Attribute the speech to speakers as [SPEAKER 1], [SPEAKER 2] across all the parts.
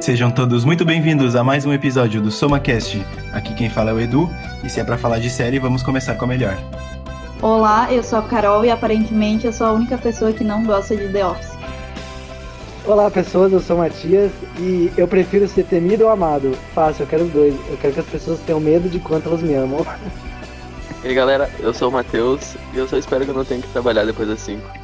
[SPEAKER 1] Sejam todos muito bem-vindos a mais um episódio do SomaCast. Aqui quem fala é o Edu, e se é para falar de série, vamos começar com a melhor.
[SPEAKER 2] Olá, eu sou a Carol e aparentemente eu sou a única pessoa que não gosta de The Office.
[SPEAKER 3] Olá pessoas, eu sou o Matias e eu prefiro ser temido ou amado. Fácil, eu quero os dois. Eu quero que as pessoas tenham medo de quanto elas me amam.
[SPEAKER 4] E aí galera, eu sou o Matheus e eu só espero que eu não tenha que trabalhar depois das 5.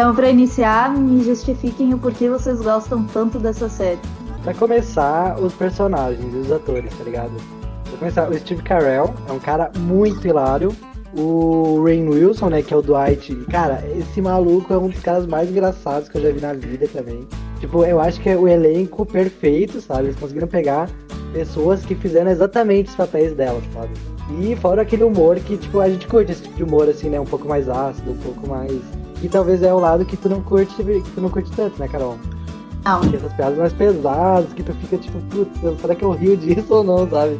[SPEAKER 2] Então, para iniciar, me justifiquem o porquê vocês gostam tanto dessa série.
[SPEAKER 3] Pra começar, os personagens e os atores, tá ligado? Pra começar, o Steve Carell é um cara muito hilário. O Rain Wilson, né, que é o Dwight, cara, esse maluco é um dos caras mais engraçados que eu já vi na vida também. Tipo, eu acho que é o elenco perfeito, sabe? Eles conseguiram pegar pessoas que fizeram exatamente os papéis delas, sabe? E fora aquele humor que, tipo, a gente curte esse tipo de humor, assim, né? Um pouco mais ácido, um pouco mais. Que talvez é o lado que tu não curte, que tu não curte tanto, né, Carol?
[SPEAKER 2] Não.
[SPEAKER 3] Porque essas piadas mais pesadas, que tu fica tipo, putz, será que eu rio disso ou não, sabe?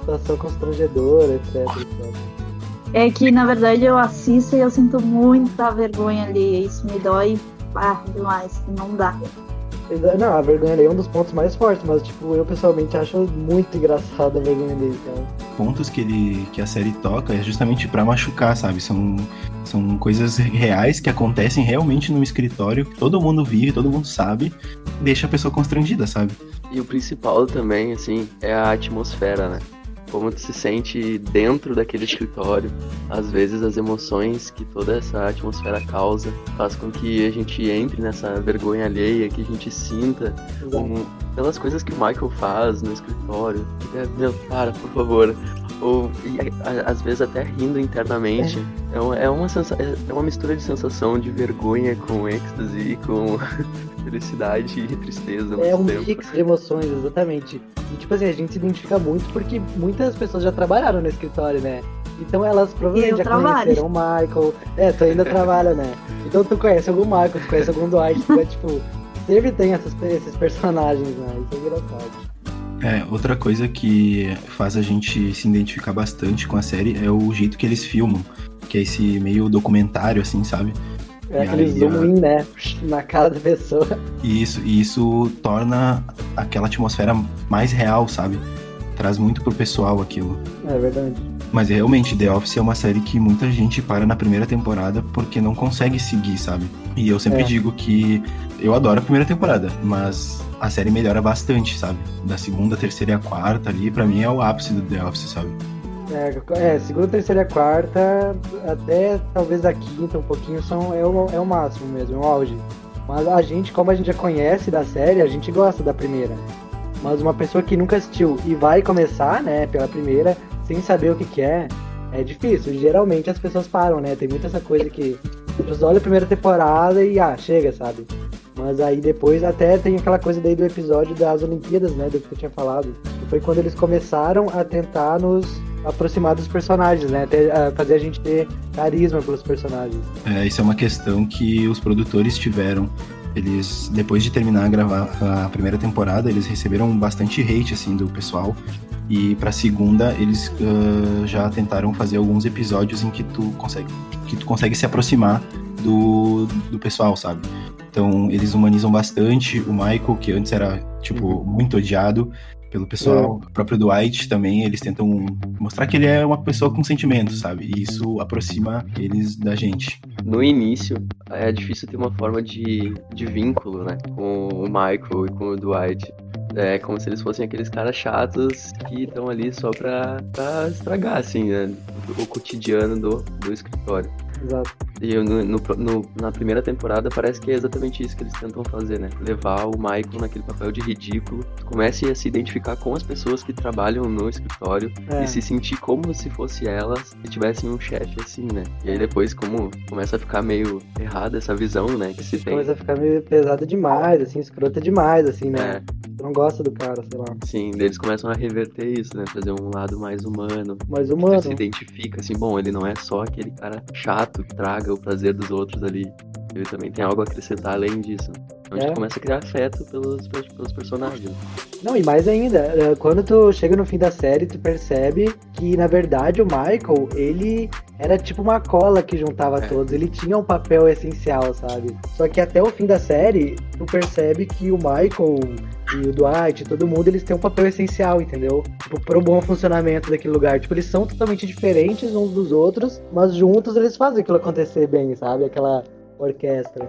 [SPEAKER 3] Situação constrangedora, etc, etc.
[SPEAKER 2] É que, na verdade, eu assisto e eu sinto muita vergonha ali. Isso me dói ah, demais. Não dá.
[SPEAKER 3] Não, a vergonha ali é um dos pontos mais fortes, mas tipo, eu pessoalmente acho muito engraçado a vergonha dele, cara.
[SPEAKER 1] Pontos que ele que a série toca é justamente pra machucar, sabe? São, são coisas reais que acontecem realmente no escritório, que todo mundo vive, todo mundo sabe, deixa a pessoa constrangida, sabe?
[SPEAKER 4] E o principal também, assim, é a atmosfera, né? Como tu se sente dentro daquele escritório. Às vezes as emoções que toda essa atmosfera causa faz com que a gente entre nessa vergonha alheia, que a gente sinta um, pelas coisas que o Michael faz no escritório. É, meu, para, por favor. Ou, e, a, às vezes até rindo internamente. É, é uma, é, uma sensa é uma mistura de sensação de vergonha com êxtase, com felicidade e tristeza.
[SPEAKER 3] É um
[SPEAKER 4] tempo.
[SPEAKER 3] mix de emoções, exatamente. E tipo assim, a gente se identifica muito porque muitas pessoas já trabalharam no escritório, né? Então elas provavelmente já
[SPEAKER 2] trabalho.
[SPEAKER 3] conheceram o Michael. É, tu ainda trabalha, né? Então tu conhece algum Michael, tu conhece algum Dwight, tu é tipo. Sempre tem essas, esses personagens, né? Isso é engraçado.
[SPEAKER 1] É, outra coisa que faz a gente se identificar bastante com a série é o jeito que eles filmam, que é esse meio documentário, assim, sabe?
[SPEAKER 3] É aquele
[SPEAKER 1] aí,
[SPEAKER 3] zoom
[SPEAKER 1] a-
[SPEAKER 3] in, né? Na cara da pessoa.
[SPEAKER 1] E isso, e isso torna aquela atmosfera mais real, sabe? Traz muito pro pessoal aquilo.
[SPEAKER 3] É verdade.
[SPEAKER 1] Mas realmente, The Office é uma série que muita gente para na primeira temporada porque não consegue seguir, sabe? E eu sempre
[SPEAKER 3] É.
[SPEAKER 1] digo que eu adoro a primeira temporada, mas a série melhora bastante, sabe? Da segunda, terceira e a quarta ali, pra mim é o ápice do The Office, sabe?
[SPEAKER 3] É, é, segunda, terceira, quarta, até talvez a quinta um pouquinho, são, é, o, é o máximo mesmo, é o auge. Mas a gente, como a gente já conhece da série, a gente gosta da primeira. Mas uma pessoa que nunca assistiu e vai começar, né, pela primeira, sem saber o que, que é, é difícil. Geralmente as pessoas param, né? Tem muita essa coisa que pessoas olham a primeira temporada e, ah, chega, sabe? Mas aí depois até tem aquela coisa daí do episódio das Olimpíadas, né? Do que eu tinha falado. Que foi quando eles começaram a tentar nos aproximar dos personagens, né? Ter, a fazer a gente ter carisma pelos personagens.
[SPEAKER 1] É, isso é uma questão que os produtores tiveram. Eles, depois de terminar a gravar a primeira temporada, eles receberam bastante hate, assim, do pessoal. E pra segunda, eles ah, já tentaram fazer alguns episódios em que tu consegue, que tu consegue se aproximar do, do pessoal, sabe? Então, eles humanizam bastante o Michael, que antes era, tipo, muito odiado pelo pessoal. O próprio Dwight também, eles tentam mostrar que ele é uma pessoa com sentimentos, sabe? E isso aproxima eles da gente.
[SPEAKER 4] No início, é difícil ter uma forma de, de vínculo, né? Com o Michael e com o Dwight. É como se eles fossem aqueles caras chatos que estão ali só pra, pra estragar, assim, né? O cotidiano do, do escritório.
[SPEAKER 3] Exato.
[SPEAKER 4] E no, no- no- na primeira temporada parece que é exatamente isso que eles tentam fazer, né? Levar o Michael naquele papel de ridículo. Comece a se identificar com as pessoas que trabalham no escritório
[SPEAKER 3] É.
[SPEAKER 4] e se sentir como se fosse elas se tivessem um chefe assim, né? E aí depois, como começa a ficar meio errada essa visão, né? Que se tem.
[SPEAKER 3] Começa a ficar meio pesada demais, assim, escrota demais, assim, né?
[SPEAKER 4] É,
[SPEAKER 3] não gosta do cara, sei lá.
[SPEAKER 4] sim, eles começam a reverter isso, né? Fazer um lado mais humano. Tu
[SPEAKER 3] humano.
[SPEAKER 4] se identifica assim, bom, ele não é só aquele cara chato que traga o prazer dos outros ali. Ele também tem algo a acrescentar além disso. Então a gente
[SPEAKER 3] É.
[SPEAKER 4] começa a criar afeto pelos, pelos personagens.
[SPEAKER 3] Não, e mais ainda, eh, quando tu chega no fim da série, tu percebe que, na verdade, o Michael, ele era tipo uma cola que juntava
[SPEAKER 4] É.
[SPEAKER 3] todos. Ele tinha um papel essencial, sabe? Só que até o fim da série, tu percebe que o Michael e o Dwight, todo mundo, eles têm um papel essencial, entendeu? Tipo, pro bom funcionamento daquele lugar. Tipo, eles são totalmente diferentes uns dos outros, mas juntos eles fazem aquilo acontecer bem, sabe? Aquela orquestra.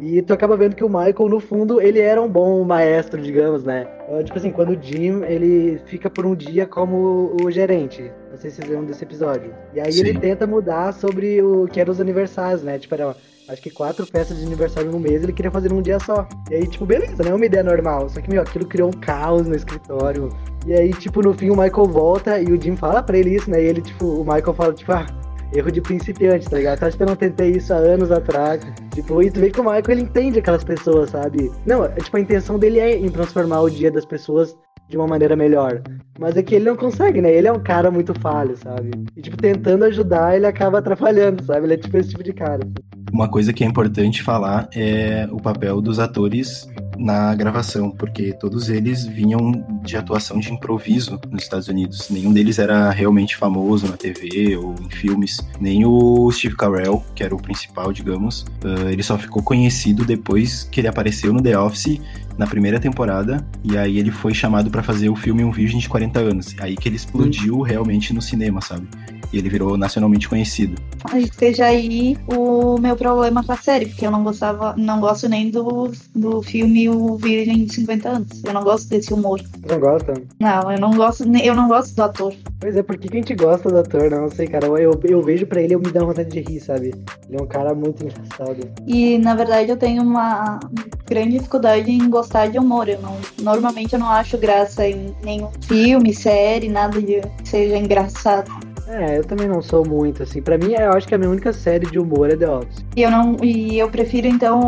[SPEAKER 3] E tu acaba vendo que o Michael, no fundo, ele era um bom maestro, digamos, né? É, Tipo assim, quando o Jim, ele fica por um dia como o gerente. Não sei se vocês lembram desse episódio. E aí
[SPEAKER 1] Sim.
[SPEAKER 3] ele tenta mudar sobre o que eram os aniversários, né? Tipo, era, acho que quatro festas de aniversário no mês, ele queria fazer num dia só. E aí, tipo, beleza, não é uma ideia normal. Só que, meu, aquilo criou um caos no escritório. E aí, tipo, no fim o Michael volta e o Jim fala pra ele isso, né? E ele, tipo, o Michael fala, tipo, ah, erro de principiante, tá ligado? Tu acha que eu não tentei isso há anos atrás? Tipo, e tu vê que o Michael, ele entende aquelas pessoas, sabe? Não, é, tipo, a intenção dele é em transformar o dia das pessoas de uma maneira melhor. Mas é que ele não consegue, né? Ele é um cara muito falho, sabe? E, tipo, tentando ajudar, ele acaba atrapalhando, sabe? Ele é tipo esse tipo de cara.
[SPEAKER 1] Uma coisa que é importante falar é o papel dos atores na gravação, porque todos eles vinham de atuação de improviso nos Estados Unidos. Nenhum deles era realmente famoso na TV ou em filmes. Nem o Steve Carell, que era o principal, digamos. ah, ele só ficou conhecido depois que ele apareceu no The Office na primeira temporada, e aí ele foi chamado pra fazer o filme Um Virgem de 40 Anos. Aí que ele explodiu realmente no cinema, sabe? E ele virou nacionalmente conhecido.
[SPEAKER 2] Aí seja aí o meu problema com a série, porque eu não gostava, não gosto nem do, do filme O Virgem de 50 anos. Eu não gosto desse humor.
[SPEAKER 3] Não gosta?
[SPEAKER 2] Não, eu não gosto, nem- eu não gosto do ator.
[SPEAKER 3] Pois é, por que que a gente gosta do ator? Não sei, cara. Eu, eu, vejo pra ele eu me dá vontade de rir, sabe? Ele é um cara muito engraçado.
[SPEAKER 2] E na verdade eu tenho uma grande dificuldade em gostar de humor. Eu não, normalmente eu não acho graça em nenhum filme, série, nada de que seja engraçado.
[SPEAKER 3] É, eu também não sou muito, assim. Pra mim, eu acho que a minha única série de humor é The Office.
[SPEAKER 2] E eu não e eu prefiro então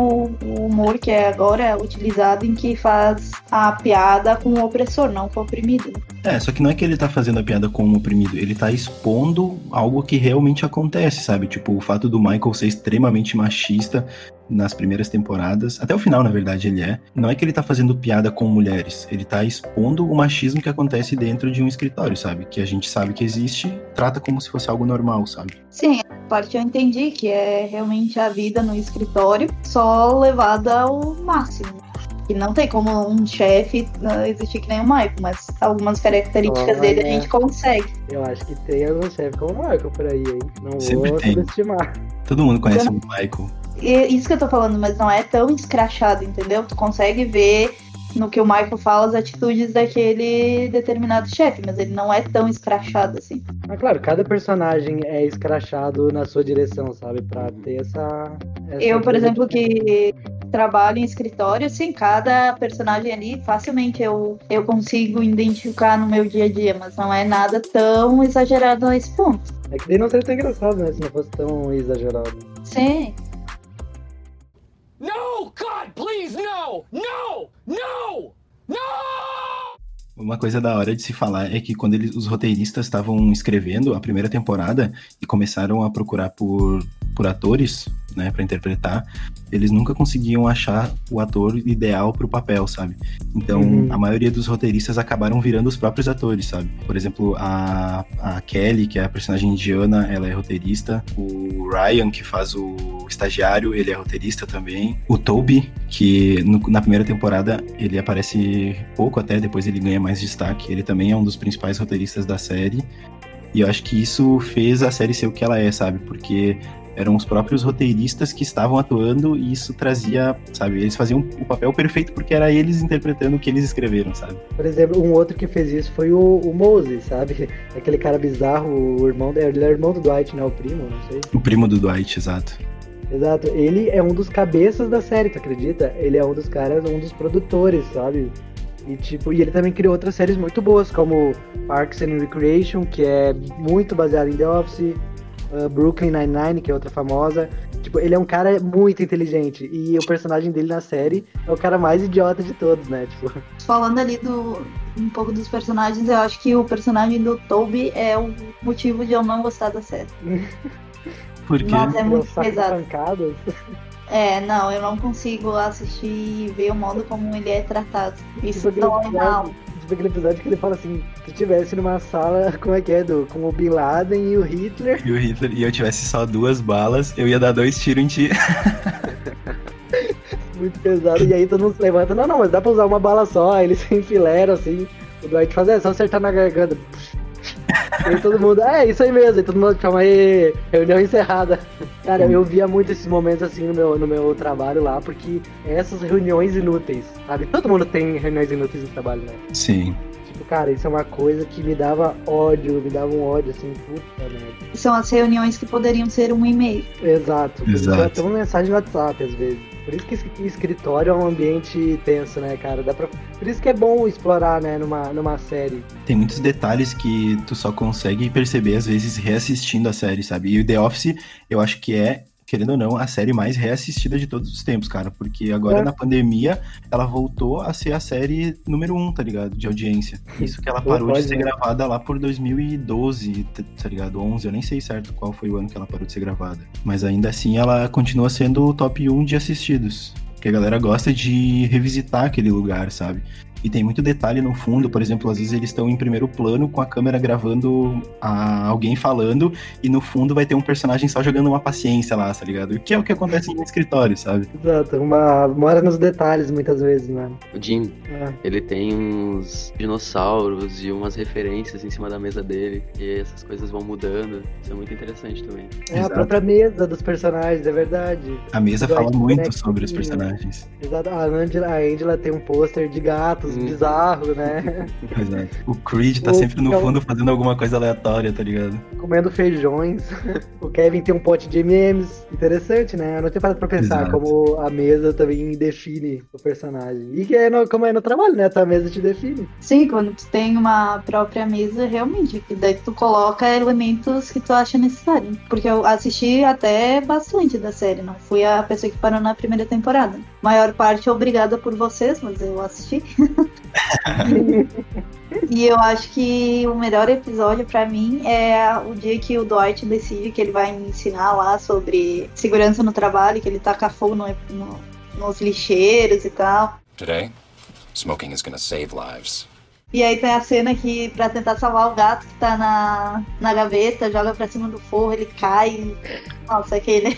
[SPEAKER 2] o, humor que é agora utilizado em que faz a piada com o opressor, não com o oprimido.
[SPEAKER 1] É, só que não é que ele tá fazendo a piada com o oprimido, ele tá expondo algo que realmente acontece, sabe? Tipo, o fato do Michael ser extremamente machista nas primeiras temporadas, até o final, na verdade, ele é. Não é que ele tá fazendo piada com mulheres, ele tá expondo o machismo que acontece dentro de um escritório, sabe? Que a gente sabe que existe, trata como se fosse algo normal, sabe?
[SPEAKER 2] Sim, a parte eu entendi que é realmente a vida no escritório, só levada ao máximo. E não tem como um chefe existir que nem o Michael, mas algumas características dele a gente consegue.
[SPEAKER 3] Eu acho que tem algum chefe como o Michael por aí, hein? Não
[SPEAKER 1] Sempre
[SPEAKER 3] vou
[SPEAKER 1] tem.
[SPEAKER 3] subestimar.
[SPEAKER 1] Todo mundo conhece o Michael.
[SPEAKER 2] E isso que eu tô falando, mas não é tão escrachado, entendeu? Tu consegue ver no que o Michael fala as atitudes daquele determinado chefe, mas ele não é tão escrachado assim.
[SPEAKER 3] Mas claro, cada personagem é escrachado na sua direção, sabe? Pra ter essa. essa
[SPEAKER 2] Eu, por exemplo, que trabalho em escritório, assim, cada personagem ali, facilmente eu, eu consigo identificar no meu dia a dia, mas não é nada tão exagerado a esse ponto.
[SPEAKER 3] É que daí não seria tão engraçado, né? Se não fosse tão exagerado.
[SPEAKER 2] Sim.
[SPEAKER 5] No! God, please, no! No! No! No!
[SPEAKER 1] Uma coisa da hora de se falar é que quando eles, os roteiristas estavam escrevendo a primeira temporada e começaram a procurar por, por atores, né, para interpretar, eles nunca conseguiam achar o ator ideal pro papel, sabe? Então,
[SPEAKER 3] Uhum.
[SPEAKER 1] a maioria dos roteiristas acabaram virando os próprios atores, sabe? Por exemplo, a, a Kelly, que é a personagem indiana, ela é roteirista. O Ryan, que faz o estagiário, ele é roteirista também. O Toby, que no- na primeira temporada ele aparece pouco até, depois ele ganha mais destaque. Ele também é um dos principais roteiristas da série. E eu acho que isso fez a série ser o que ela é, sabe? Porque eram os próprios roteiristas que estavam atuando e isso trazia, sabe? Eles faziam o papel perfeito porque era eles interpretando o que eles escreveram, sabe?
[SPEAKER 3] Por exemplo, um outro que fez isso foi o, o Moses, sabe? Aquele cara bizarro, o irmão. Ele é irmão do Dwight, né? O primo, não sei.
[SPEAKER 1] O primo do Dwight, exato.
[SPEAKER 3] Exato. Ele é um dos cabeças da série, tu acredita? Ele é um dos caras, um dos produtores, sabe? E tipo, e ele também criou outras séries muito boas, como Parks and Recreation, que é muito baseado em The Office, uh, Brooklyn Nine-Nine, que é outra famosa. Tipo, ele é um cara muito inteligente. E o personagem dele na série é o cara mais idiota de todos, né? Tipo,
[SPEAKER 2] Falando ali do um pouco dos personagens, eu acho que o personagem do Toby é o motivo de eu não gostar da série.
[SPEAKER 1] Porque
[SPEAKER 2] Nossa, é muito pesado.
[SPEAKER 3] pancadas.
[SPEAKER 2] É, não, eu não consigo assistir e ver o modo como ele é tratado. Isso dói na alma.
[SPEAKER 3] Daquele episódio que ele fala assim, se tivesse numa sala, como é que é, do, com o Bin Laden e o Hitler.
[SPEAKER 1] E o Hitler, e eu tivesse só duas balas, eu ia dar dois tiros em ti.
[SPEAKER 3] Muito pesado. E aí todo mundo se levanta, não, não, mas dá pra usar uma bala só. Aí eles se enfileiram assim. O Dwight faz, é só acertar na garganta. E aí todo mundo, é isso aí mesmo. E todo mundo chama aí, reunião encerrada. Cara, eu via muito esses momentos assim no meu, no meu trabalho lá, porque essas reuniões inúteis, sabe? Todo mundo tem reuniões inúteis no trabalho, né?
[SPEAKER 1] Sim.
[SPEAKER 3] Tipo, cara, isso é uma coisa que me dava ódio, me dava um ódio assim, puta merda.
[SPEAKER 2] São as reuniões que poderiam ser um e-mail.
[SPEAKER 3] Exato.
[SPEAKER 1] Exato.
[SPEAKER 3] Até uma mensagem no WhatsApp às vezes. Por isso que es- escritório é um ambiente tenso, né, cara? Dá pra... Por isso que é bom explorar, né, numa, numa série.
[SPEAKER 1] Tem muitos detalhes que tu só consegue perceber, às vezes, reassistindo a série, sabe? E o The Office, eu acho que é, querendo ou não, a série mais reassistida de todos os tempos, cara. Porque agora,
[SPEAKER 3] É.
[SPEAKER 1] na pandemia, ela voltou a ser a série número um, tá ligado? De audiência. Isso que ela
[SPEAKER 3] Pô,
[SPEAKER 1] parou de ser
[SPEAKER 3] né?
[SPEAKER 1] gravada lá por 2012, tá- tá ligado? 11, eu nem sei certo qual foi o ano que ela parou de ser gravada. Mas ainda assim, ela continua sendo o top 1 de assistidos. Porque a galera gosta de revisitar aquele lugar, sabe? E tem muito detalhe no fundo, por exemplo, às vezes eles estão em primeiro plano com a câmera gravando a- alguém falando e no fundo vai ter um personagem só jogando uma paciência lá, tá ligado? Que é o que acontece no escritório, sabe?
[SPEAKER 3] Exato. Uma... Mora nos detalhes muitas vezes, né?
[SPEAKER 4] O Jim,
[SPEAKER 3] É.
[SPEAKER 4] ele tem uns dinossauros e umas referências em cima da mesa dele. E essas coisas vão mudando. Isso é muito interessante também.
[SPEAKER 3] É a
[SPEAKER 1] Exato.
[SPEAKER 3] própria mesa dos personagens, é verdade.
[SPEAKER 1] A mesa fala muito sobre os personagens.
[SPEAKER 3] Exato. A Angela, a Angela tem um pôster de gatos
[SPEAKER 4] Hum.
[SPEAKER 3] bizarro, né?
[SPEAKER 1] Exato. O Creed tá
[SPEAKER 3] O-
[SPEAKER 1] sempre no
[SPEAKER 3] é
[SPEAKER 1] fundo fazendo alguma coisa aleatória, tá ligado?
[SPEAKER 3] Comendo feijões. o Kevin tem um pote de M&M's. Interessante, né? Eu não tinha parado pra pensar
[SPEAKER 1] Exato.
[SPEAKER 3] como a mesa também define o personagem. E que é no- como é no trabalho, né? A tua mesa te define.
[SPEAKER 2] Sim, quando tu tem uma própria mesa, realmente, que daí tu coloca elementos que tu acha necessário. Porque eu assisti até bastante da série, não fui a pessoa que parou na primeira temporada. Maior parte obrigada por vocês, mas eu assisti. E eu acho que o melhor episódio pra mim é o dia que o Dwight decide que ele vai me ensinar lá sobre segurança no trabalho, que ele taca fogo no- no- nos lixeiros e tal.
[SPEAKER 6] Today, smoking is gonna save lives.
[SPEAKER 2] E aí tem a cena que, pra tentar salvar o gato que tá na, na gaveta, joga pra cima do forro, ele cai. Nossa, aquele.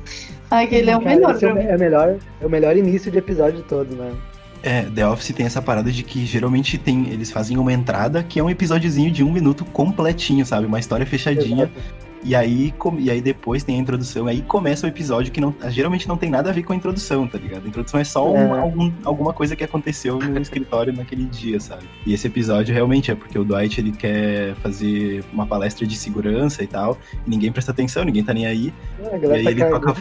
[SPEAKER 2] aquele é o
[SPEAKER 3] Cara,
[SPEAKER 2] melhor
[SPEAKER 3] esse é, o, é o melhor, é o melhor início de episódio de todos, né?
[SPEAKER 1] É, The Office tem essa parada de que geralmente tem, eles fazem uma entrada que é um episódiozinho de um minuto completinho, sabe? Uma história fechadinha. E aí, com- e aí depois tem a introdução, aí começa o episódio que não, geralmente não tem nada a ver com a introdução, tá ligado? A introdução é só
[SPEAKER 3] É.
[SPEAKER 1] algum- alguma coisa que aconteceu no escritório naquele dia, sabe? E esse episódio realmente é porque o Dwight ele quer fazer uma palestra de segurança e tal, e ninguém presta atenção, ninguém tá nem aí.
[SPEAKER 3] A
[SPEAKER 1] E aí
[SPEAKER 3] tá
[SPEAKER 1] ele toca.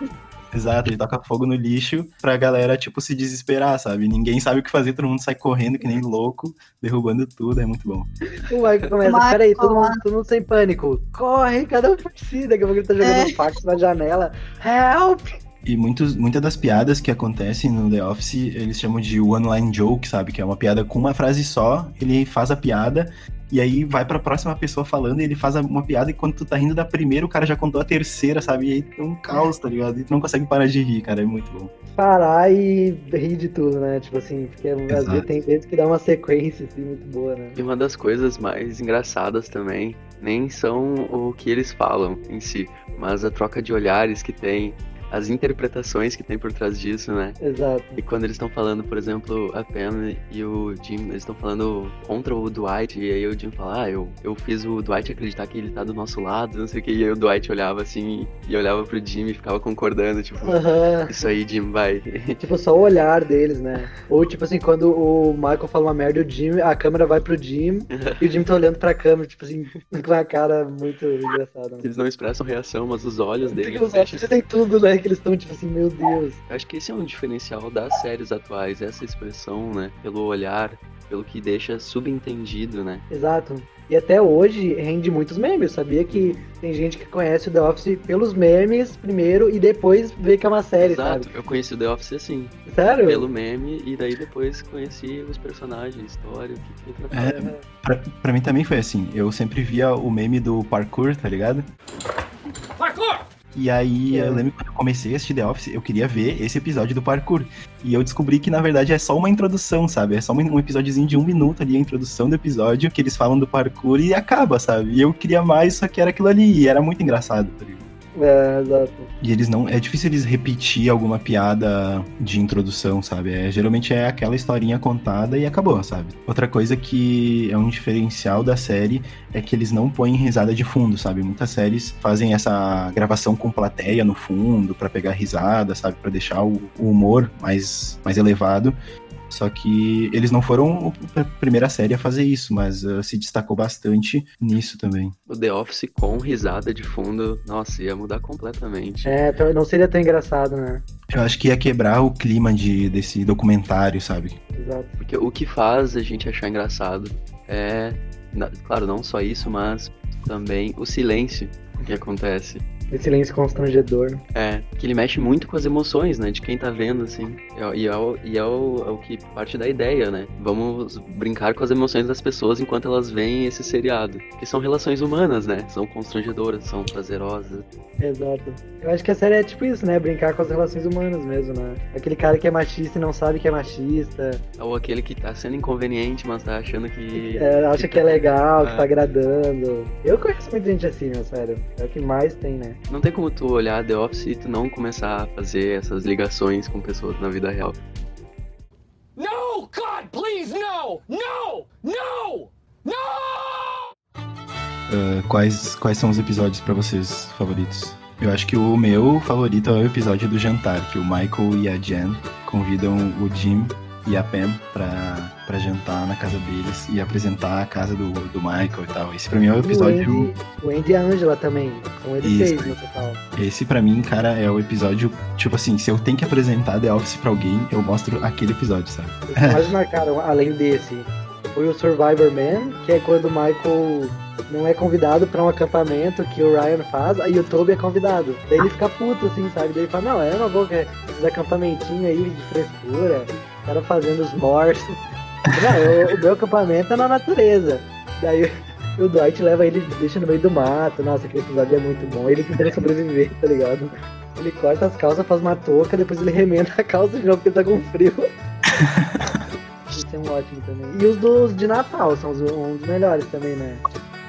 [SPEAKER 1] Exato, ele toca fogo no lixo pra galera, tipo, se desesperar, sabe? Ninguém sabe o que fazer, todo mundo sai correndo que nem louco, derrubando tudo, é muito bom.
[SPEAKER 3] O Michael começa,
[SPEAKER 2] Michael
[SPEAKER 3] peraí, todo mundo, todo mundo sem pânico. Corre, cada um por si. Daqui a pouco ele tá jogando
[SPEAKER 2] É.
[SPEAKER 3] um fax na janela. Help!
[SPEAKER 1] E muitos, muitas das piadas que acontecem no The Office, eles chamam de one-line joke, sabe? Que é uma piada com uma frase só, ele faz a piada, e aí vai pra próxima pessoa falando, e ele faz uma piada, e quando tu tá rindo da primeira, o cara já contou a terceira, sabe? E aí é um caos, tá ligado? E tu não consegue parar de rir, cara, é muito bom.
[SPEAKER 3] Parar e rir de tudo, né? Tipo assim, porque às vezes tem vezes que dá uma sequência, assim, muito boa, né?
[SPEAKER 4] E uma das coisas mais engraçadas também, nem são o que eles falam em si, mas a troca de olhares que tem, as interpretações que tem por trás disso, né?
[SPEAKER 3] Exato.
[SPEAKER 4] E quando eles estão falando, por exemplo, a Pam e o Jim, eles estão falando contra o Dwight, e aí o Jim fala, ah, eu, eu fiz o Dwight acreditar que ele tá do nosso lado, não sei o que, e aí o Dwight olhava assim, e olhava pro Jim e ficava concordando, tipo, isso aí, Jim, vai.
[SPEAKER 3] Tipo, só o olhar deles, né? Ou tipo assim, quando o Michael fala uma merda, o Jim, a câmera vai pro Jim e o Jim tá olhando pra câmera, tipo assim, com a cara muito engraçada. Né?
[SPEAKER 4] Eles não expressam reação, mas os olhos deles.
[SPEAKER 3] Os olhos tem tudo, né? Que eles estão tipo assim, meu Deus.
[SPEAKER 4] Eu acho que esse é um diferencial das séries atuais, essa expressão, né? Pelo olhar, pelo que deixa subentendido, né?
[SPEAKER 3] Exato. E até hoje rende muitos memes. Sabia que tem gente que conhece o The Office pelos memes primeiro e depois vê que é uma série,
[SPEAKER 4] Exato,
[SPEAKER 3] sabe?
[SPEAKER 4] eu conheci o The Office assim,
[SPEAKER 3] Sério?
[SPEAKER 4] pelo meme, e daí depois conheci os personagens, a história, o que que.
[SPEAKER 1] É, pra, pra mim também foi assim, eu sempre via o meme do parkour, tá ligado?
[SPEAKER 5] Parkour!
[SPEAKER 1] E aí
[SPEAKER 3] É.
[SPEAKER 1] eu lembro que quando eu comecei a assistir The Office, eu queria ver esse episódio do parkour. E eu descobri que, na verdade, é só uma introdução, sabe? É só um um episódiozinho de um minuto ali, a introdução do episódio, que eles falam do parkour e acaba, sabe? E eu queria mais, só que era aquilo ali. E era muito engraçado, tá ligado?
[SPEAKER 3] É, exato.
[SPEAKER 1] E eles não. É difícil eles repetir alguma piada de introdução, sabe? É, geralmente é aquela historinha contada e acabou, sabe? Outra coisa que é um diferencial da série é que eles não põem risada de fundo, sabe? Muitas séries fazem essa gravação com plateia no fundo pra pegar risada, sabe? Pra deixar o, o humor mais, mais elevado. Só que eles não foram a primeira série a fazer isso, mas uh, se destacou bastante nisso também.
[SPEAKER 4] O The Office com risada de fundo, nossa, ia mudar completamente.
[SPEAKER 3] É, então não seria tão engraçado, né?
[SPEAKER 1] Eu acho que ia quebrar o clima de, desse documentário, sabe?
[SPEAKER 3] Exato.
[SPEAKER 4] Porque o que faz a gente achar engraçado é, claro, não só isso, mas também o silêncio que acontece.
[SPEAKER 3] Esse silêncio constrangedor.
[SPEAKER 4] É, que ele mexe muito com as emoções, né, de quem tá vendo, assim. É- E é, o, e é, o, é o que parte da ideia, né? Vamos brincar com as emoções das pessoas enquanto elas veem esse seriado. Que são relações humanas, né? São constrangedoras, são prazerosas.
[SPEAKER 3] Exato. Eu acho que a série é tipo isso, né? Brincar com as relações humanas mesmo, né? Aquele cara que é machista e não sabe que é machista.
[SPEAKER 4] Ou aquele que tá sendo inconveniente, mas tá achando que.
[SPEAKER 3] É, acha que é legal, que
[SPEAKER 4] É.
[SPEAKER 3] tá agradando. Eu conheço muita gente assim, meu, sério. É o que mais tem, né?
[SPEAKER 4] Não tem como tu olhar The Office e tu não começar a fazer essas ligações com pessoas na vida real.
[SPEAKER 5] No! God, please, no! No! No! No!
[SPEAKER 1] Uh, quais, quais são os episódios pra vocês favoritos? Eu acho que o meu favorito é o episódio do jantar, que o Michael e a Jen convidam o Jim e a Pam pra, pra jantar na casa deles e apresentar a casa do, do Michael e tal. Esse pra mim é o episódio.
[SPEAKER 3] O Andy, o Andy e a Angela também. São eles
[SPEAKER 1] Isso.
[SPEAKER 3] seis no total.
[SPEAKER 1] Esse pra mim, cara, é o episódio. Tipo assim, se eu tenho que apresentar The Office pra alguém, eu mostro aquele episódio, sabe?
[SPEAKER 3] Mais marcaram, além desse, foi o Survivor Man, que é quando o Michael não é convidado pra um acampamento que o Ryan faz, aí o Toby é convidado. Daí ele fica puto, assim, sabe? Daí ele fala, não, não vou querer esses acampamentinhos aí de frescura, o cara fazendo os morsos. Não, eu- o meu acampamento é na natureza. Daí o Dwight leva ele, deixa no meio do mato. Nossa, aquele episódio é muito bom. Ele tentando sobreviver, tá ligado? Ele corta as calças, faz uma touca, depois ele remenda a calça de novo porque ele tá com frio. Isso é um ótimo também. E os dos de Natal são os, um dos melhores também, né?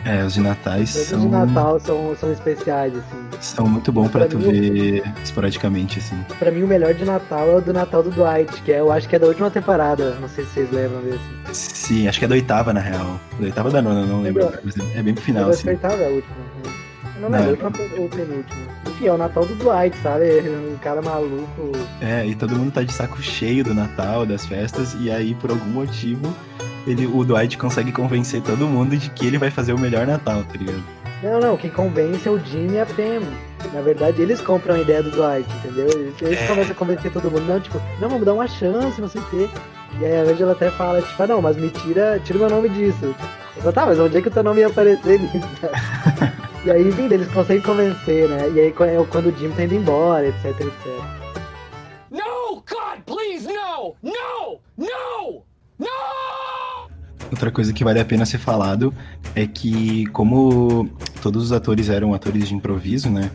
[SPEAKER 1] É, os de natais são,
[SPEAKER 3] de Natal são, são especiais, assim.
[SPEAKER 1] são muito bom pra
[SPEAKER 3] Pra
[SPEAKER 1] tu
[SPEAKER 3] mim,
[SPEAKER 1] ver esporadicamente, assim.
[SPEAKER 3] Pra mim, o melhor de Natal é o do Natal do Dwight, que é, eu acho que é da última temporada. Não sei se vocês lembram desse.
[SPEAKER 1] Sim, acho que é da oitava, na real. Da oitava da nona, não lembro. Mas é bem pro final, assim.
[SPEAKER 3] acertava a última. né? Não
[SPEAKER 1] Não.
[SPEAKER 3] lembro, a última ou penúltima. Enfim, é o Natal do Dwight, sabe? Um cara maluco.
[SPEAKER 1] É, e todo mundo tá de saco cheio do Natal, das festas, e aí, por algum motivo, ele, o Dwight consegue convencer todo mundo de que ele vai fazer o melhor Natal, tá ligado?
[SPEAKER 3] Não, não, quem convence é o Jim e a Pam. Na verdade, eles compram a ideia do Dwight, entendeu? Eles, eles
[SPEAKER 1] É.
[SPEAKER 3] começam a convencer todo mundo. Não, tipo, não, vamos dar uma chance, não sei o quê. E aí a Angela até fala, tipo, ah, não, mas me tira, tira o meu nome disso. Eu falo, tá, mas onde é que o teu nome ia aparecer nisso? e aí, enfim, eles conseguem convencer, né? E aí é quando o Jim tá indo embora, etc, etc.
[SPEAKER 1] Outra coisa que vale a pena ser falado é que, como todos os atores eram atores de improviso, né?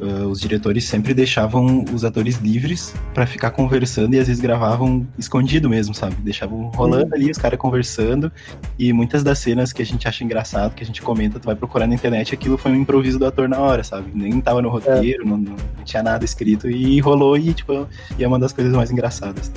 [SPEAKER 1] ah, os diretores sempre deixavam os atores livres pra ficar conversando e às vezes gravavam escondido mesmo, sabe? Deixavam rolando ali os caras conversando e muitas das cenas que a gente acha engraçado, que a gente comenta, tu vai procurar na internet, aquilo foi um improviso do ator na hora, sabe? Nem tava no roteiro, não, não tinha nada escrito e rolou e, tipo, e é uma das coisas mais engraçadas.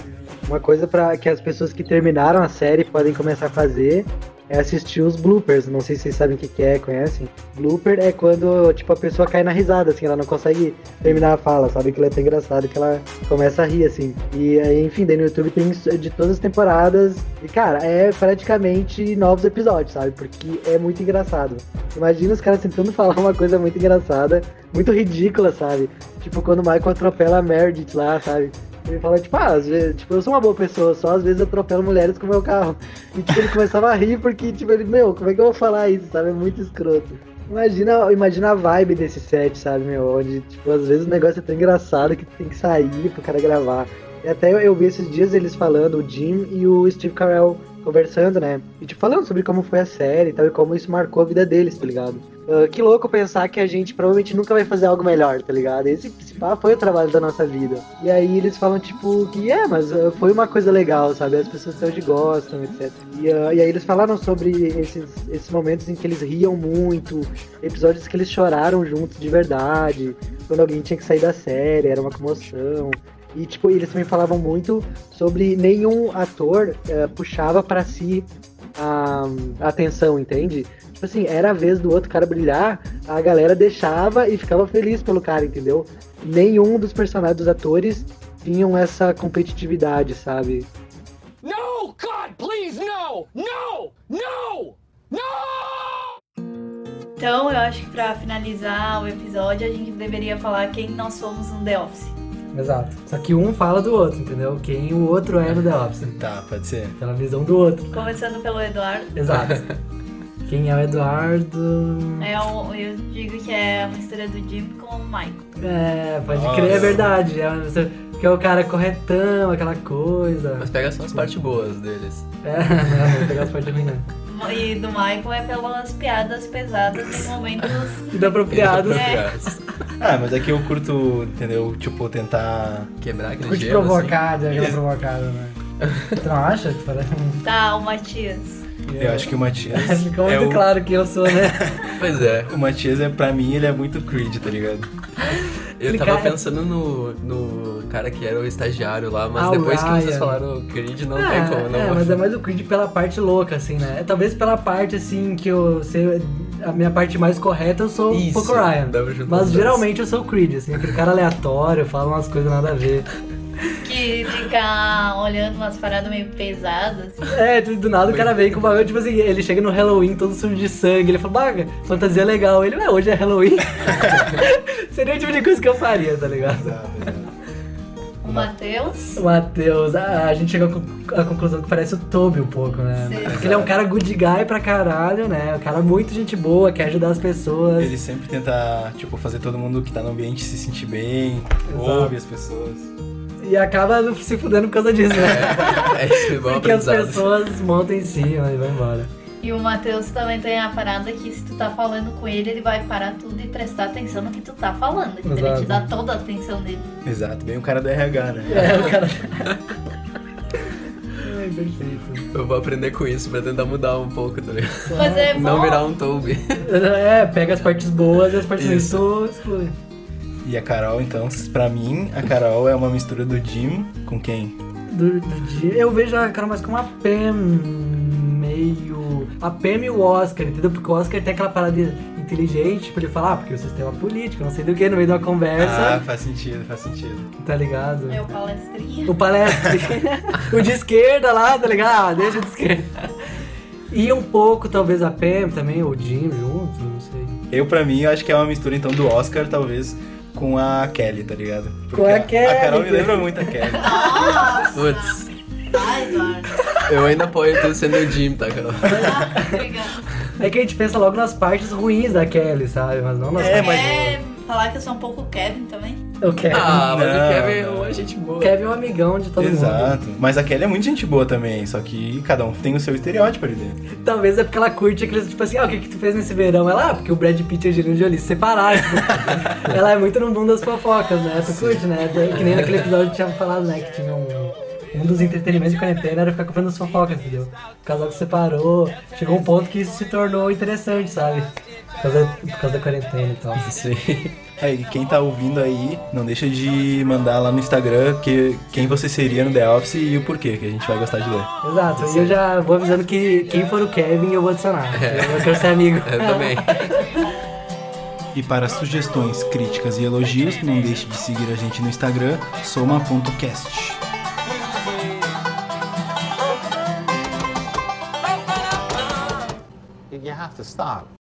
[SPEAKER 3] Uma coisa para que as pessoas que terminaram a série podem começar a fazer é assistir os bloopers. Não sei se vocês sabem o que, que é, conhecem? Blooper é quando, tipo, a pessoa cai na risada, assim, ela não consegue terminar a fala, sabe? Que ela é tão engraçado que ela começa a rir, assim. E aí, enfim, daí no YouTube tem de todas as temporadas. E, cara, é praticamente novos episódios, sabe? Porque é muito engraçado. Imagina os caras tentando falar uma coisa muito engraçada, muito ridícula, sabe? Tipo, quando o Michael atropela a Meredith lá, sabe? Ele fala, tipo, ah, às vezes, tipo, eu sou uma boa pessoa, só às vezes eu atropelo mulheres com o meu carro. E tipo, ele começava a rir porque, tipo, ele, meu, como é que eu vou falar isso, sabe? É muito escroto. Imagina, imagina a vibe desse set, sabe, meu? Onde, tipo, às vezes o negócio é tão engraçado que tem que sair pro cara gravar.
[SPEAKER 7] E até eu, eu vi esses dias eles falando, o Jim e o Steve Carell conversando, né? E tipo, falando sobre como foi a série e tal, e como isso marcou a vida deles, tá ligado? Ah, que louco pensar que a gente provavelmente nunca vai fazer algo melhor, tá ligado? Esse, esse foi o trabalho da nossa vida. E aí eles falam, tipo, que é, mas ah, foi uma coisa legal, sabe? As pessoas até hoje gostam, etc. E, ah, e aí eles falaram sobre esses, esses momentos em que eles riam muito, episódios que eles choraram juntos de verdade, quando alguém tinha que sair da série, era uma comoção. E, tipo, eles também falavam muito sobre nenhum ator eh, puxava pra si a, a atenção, entende? Tipo assim, era a vez do outro cara brilhar, a galera deixava e ficava feliz pelo cara, entendeu? Nenhum dos personagens dos atores tinham essa competitividade, sabe?
[SPEAKER 5] No! God, please, no! No! No! No!
[SPEAKER 2] Então, eu acho que pra finalizar o episódio, a gente deveria falar quem nós somos no The Office.
[SPEAKER 3] Exato. Só que um fala do outro, entendeu? Quem o outro é no The Office.
[SPEAKER 1] Tá, pode ser.
[SPEAKER 3] Pela visão do outro.
[SPEAKER 2] Começando pelo Eduardo.
[SPEAKER 3] Exato. Quem é o Eduardo?
[SPEAKER 2] É o, eu digo que é uma história do Jim com o Michael.
[SPEAKER 3] É, pode
[SPEAKER 1] Nossa.
[SPEAKER 3] crer, é verdade. É, que é o cara corretão, aquela coisa.
[SPEAKER 4] Mas pega só as partes boas deles.
[SPEAKER 3] É, não, pegar as partes ruins, não.
[SPEAKER 2] E do Michael é pelas piadas pesadas em momentos.
[SPEAKER 3] Inapropriados.
[SPEAKER 2] É.
[SPEAKER 1] Ah, mas é que eu curto, entendeu? Tipo, tentar.
[SPEAKER 4] Quebrar aquele
[SPEAKER 3] Curte
[SPEAKER 4] gelo,
[SPEAKER 3] provocar,
[SPEAKER 4] assim.
[SPEAKER 3] aquela provocada, né? Tu não acha? Tu parece um-
[SPEAKER 2] Tá, o Matias.
[SPEAKER 1] Eu acho que o Matias.
[SPEAKER 3] Ficou
[SPEAKER 1] é
[SPEAKER 3] muito
[SPEAKER 1] o,
[SPEAKER 3] claro que eu sou, né?
[SPEAKER 4] Pois é.
[SPEAKER 1] o Matias, é, pra mim, ele é muito Creed, tá ligado?
[SPEAKER 4] Eu tava pensando no, no cara que era o estagiário lá, mas
[SPEAKER 3] Ah, o
[SPEAKER 4] depois que vocês
[SPEAKER 3] Ryan.
[SPEAKER 4] falaram Creed, não
[SPEAKER 3] é,
[SPEAKER 4] tem como, não.
[SPEAKER 3] é, mas é mais o Creed pela parte louca, assim, né? Talvez pela parte, assim, que eu sei. A minha parte mais correta eu sou
[SPEAKER 4] Isso,
[SPEAKER 3] Ryan.
[SPEAKER 4] pra juntar os
[SPEAKER 3] Mas geralmente eu sou o Creed, assim, aquele cara aleatório, fala umas coisas nada a ver.
[SPEAKER 2] Que fica olhando umas paradas meio pesadas.
[SPEAKER 3] É, do nada o cara vem com o bagulho, tipo assim, ele chega no Halloween todo sujo de sangue, ele fala, baga, fantasia legal. Ele, ué, hoje é Halloween. Seria o tipo de coisa que eu faria, tá ligado?
[SPEAKER 2] O Matheus.
[SPEAKER 3] O Matheus, a, a gente chegou à conclusão que parece o Toby um pouco, né?
[SPEAKER 2] Sim.
[SPEAKER 3] Porque ele é um cara good guy pra caralho, né? Um cara muito gente boa, quer ajudar as pessoas.
[SPEAKER 1] Ele sempre tenta, tipo, fazer todo mundo que tá no ambiente se sentir bem,
[SPEAKER 3] Exato.
[SPEAKER 1] ouve as pessoas.
[SPEAKER 3] E acaba se fudendo por causa disso, né?
[SPEAKER 4] É, isso é bom
[SPEAKER 3] Porque as pessoas montam em cima e vão embora.
[SPEAKER 2] E o Matheus também tem a parada que se tu tá falando com ele, ele vai parar tudo e prestar atenção no que tu tá falando. Então ele te dá toda a atenção dele.
[SPEAKER 1] Exato, bem o cara do RH, né?
[SPEAKER 3] É, o cara. Ai, perfeito.
[SPEAKER 4] Eu vou aprender com isso pra tentar mudar um pouco, tá ligado?
[SPEAKER 2] Mas é bom.
[SPEAKER 4] Não virar um Toby.
[SPEAKER 3] É, pega as partes boas e as partes ruins
[SPEAKER 4] Isso.
[SPEAKER 3] tu exclui.
[SPEAKER 1] E a Carol, então, pra mim, a Carol é uma mistura do Jim com quem?
[SPEAKER 3] Do, do dia. Eu vejo a cara mais como a Pam meio. A Pam e o Oscar, entendeu? Porque o Oscar tem aquela parada inteligente pra ele falar, ah, porque o sistema político, não sei do que, no meio de uma
[SPEAKER 1] Ah,
[SPEAKER 3] conversa,
[SPEAKER 1] faz sentido, faz sentido.
[SPEAKER 3] tá ligado?
[SPEAKER 2] É o palestrinha.
[SPEAKER 3] O palestre. o de esquerda lá, tá ligado? Ah, deixa o de esquerda. E um pouco, talvez, a Pam também, ou o Jim junto, não sei.
[SPEAKER 1] Eu, pra mim, acho que é uma mistura, então, do Oscar, talvez, com a Kelly, tá ligado?
[SPEAKER 3] Com a Kelly.
[SPEAKER 1] A Carol me lembra muito a Kelly.
[SPEAKER 4] Putz,
[SPEAKER 2] Ai, Eduardo.
[SPEAKER 4] eu ainda apoio tu sendo o Jim, tá, Carol?
[SPEAKER 2] Obrigada.
[SPEAKER 3] É que a gente pensa logo nas partes ruins da Kelly, sabe? Mas não nas
[SPEAKER 1] É, mas-
[SPEAKER 2] É falar que eu sou um pouco Kevin também.
[SPEAKER 3] O Kevin.
[SPEAKER 4] Ah, mas o Kevin é uma gente boa.
[SPEAKER 3] O Kevin é um amigão de todo mundo.
[SPEAKER 1] Exato. Mas a Kelly é muito gente boa também, só que cada um tem o seu estereótipo ali dentro.
[SPEAKER 3] Talvez é porque ela curte aqueles, tipo assim, ah, o que, que tu fez nesse verão? Ela, ah, porque o Brad Pitt e a Angelina Jolie se separaram. Tipo, ela é muito no mundo das fofocas, né? Tu curte, né? Que nem naquele episódio que tinha falado, né? Que tinha um. Um dos entretenimentos de quarentena era ficar comprando as fofocas, entendeu? O casal que se separou. Chegou um ponto que isso se tornou interessante, sabe? Por causa, por causa da quarentena e tal.
[SPEAKER 4] Sim.
[SPEAKER 1] É, e quem tá ouvindo aí, não deixa de mandar lá no Instagram que, quem você seria no The Office e o porquê, que a gente vai gostar de ler.
[SPEAKER 3] Exato, e eu já vou avisando que quem for o Kevin eu vou adicionar. Eu quero ser amigo.
[SPEAKER 4] Eu também.
[SPEAKER 1] E para sugestões, críticas e elogios, não deixe de seguir a gente no Instagram, soma.cast.
[SPEAKER 8] You have to stop.